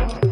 Bye.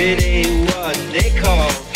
It ain't what they call